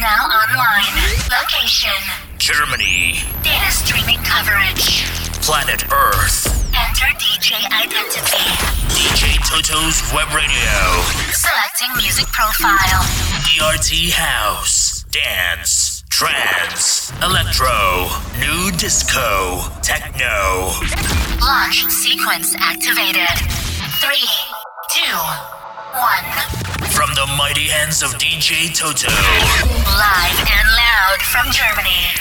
Now online. Location. Germany. Data streaming coverage. Planet Earth. Enter DJ identity. DJ Toto's Web Radio. Selecting music profile. DRT House. Dance. Trance. Electro. New Disco. Techno. Launch sequence activated. Three, two, one. From the mighty hands of DJ Toto. Live and loud from Germany.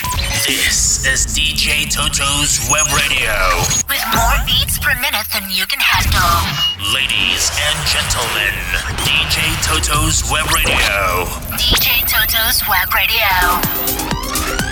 This is DJ Toto's Web Radio. With more beats per minute than you can handle. Ladies and gentlemen, DJ Toto's Web Radio. DJ Toto's Web Radio.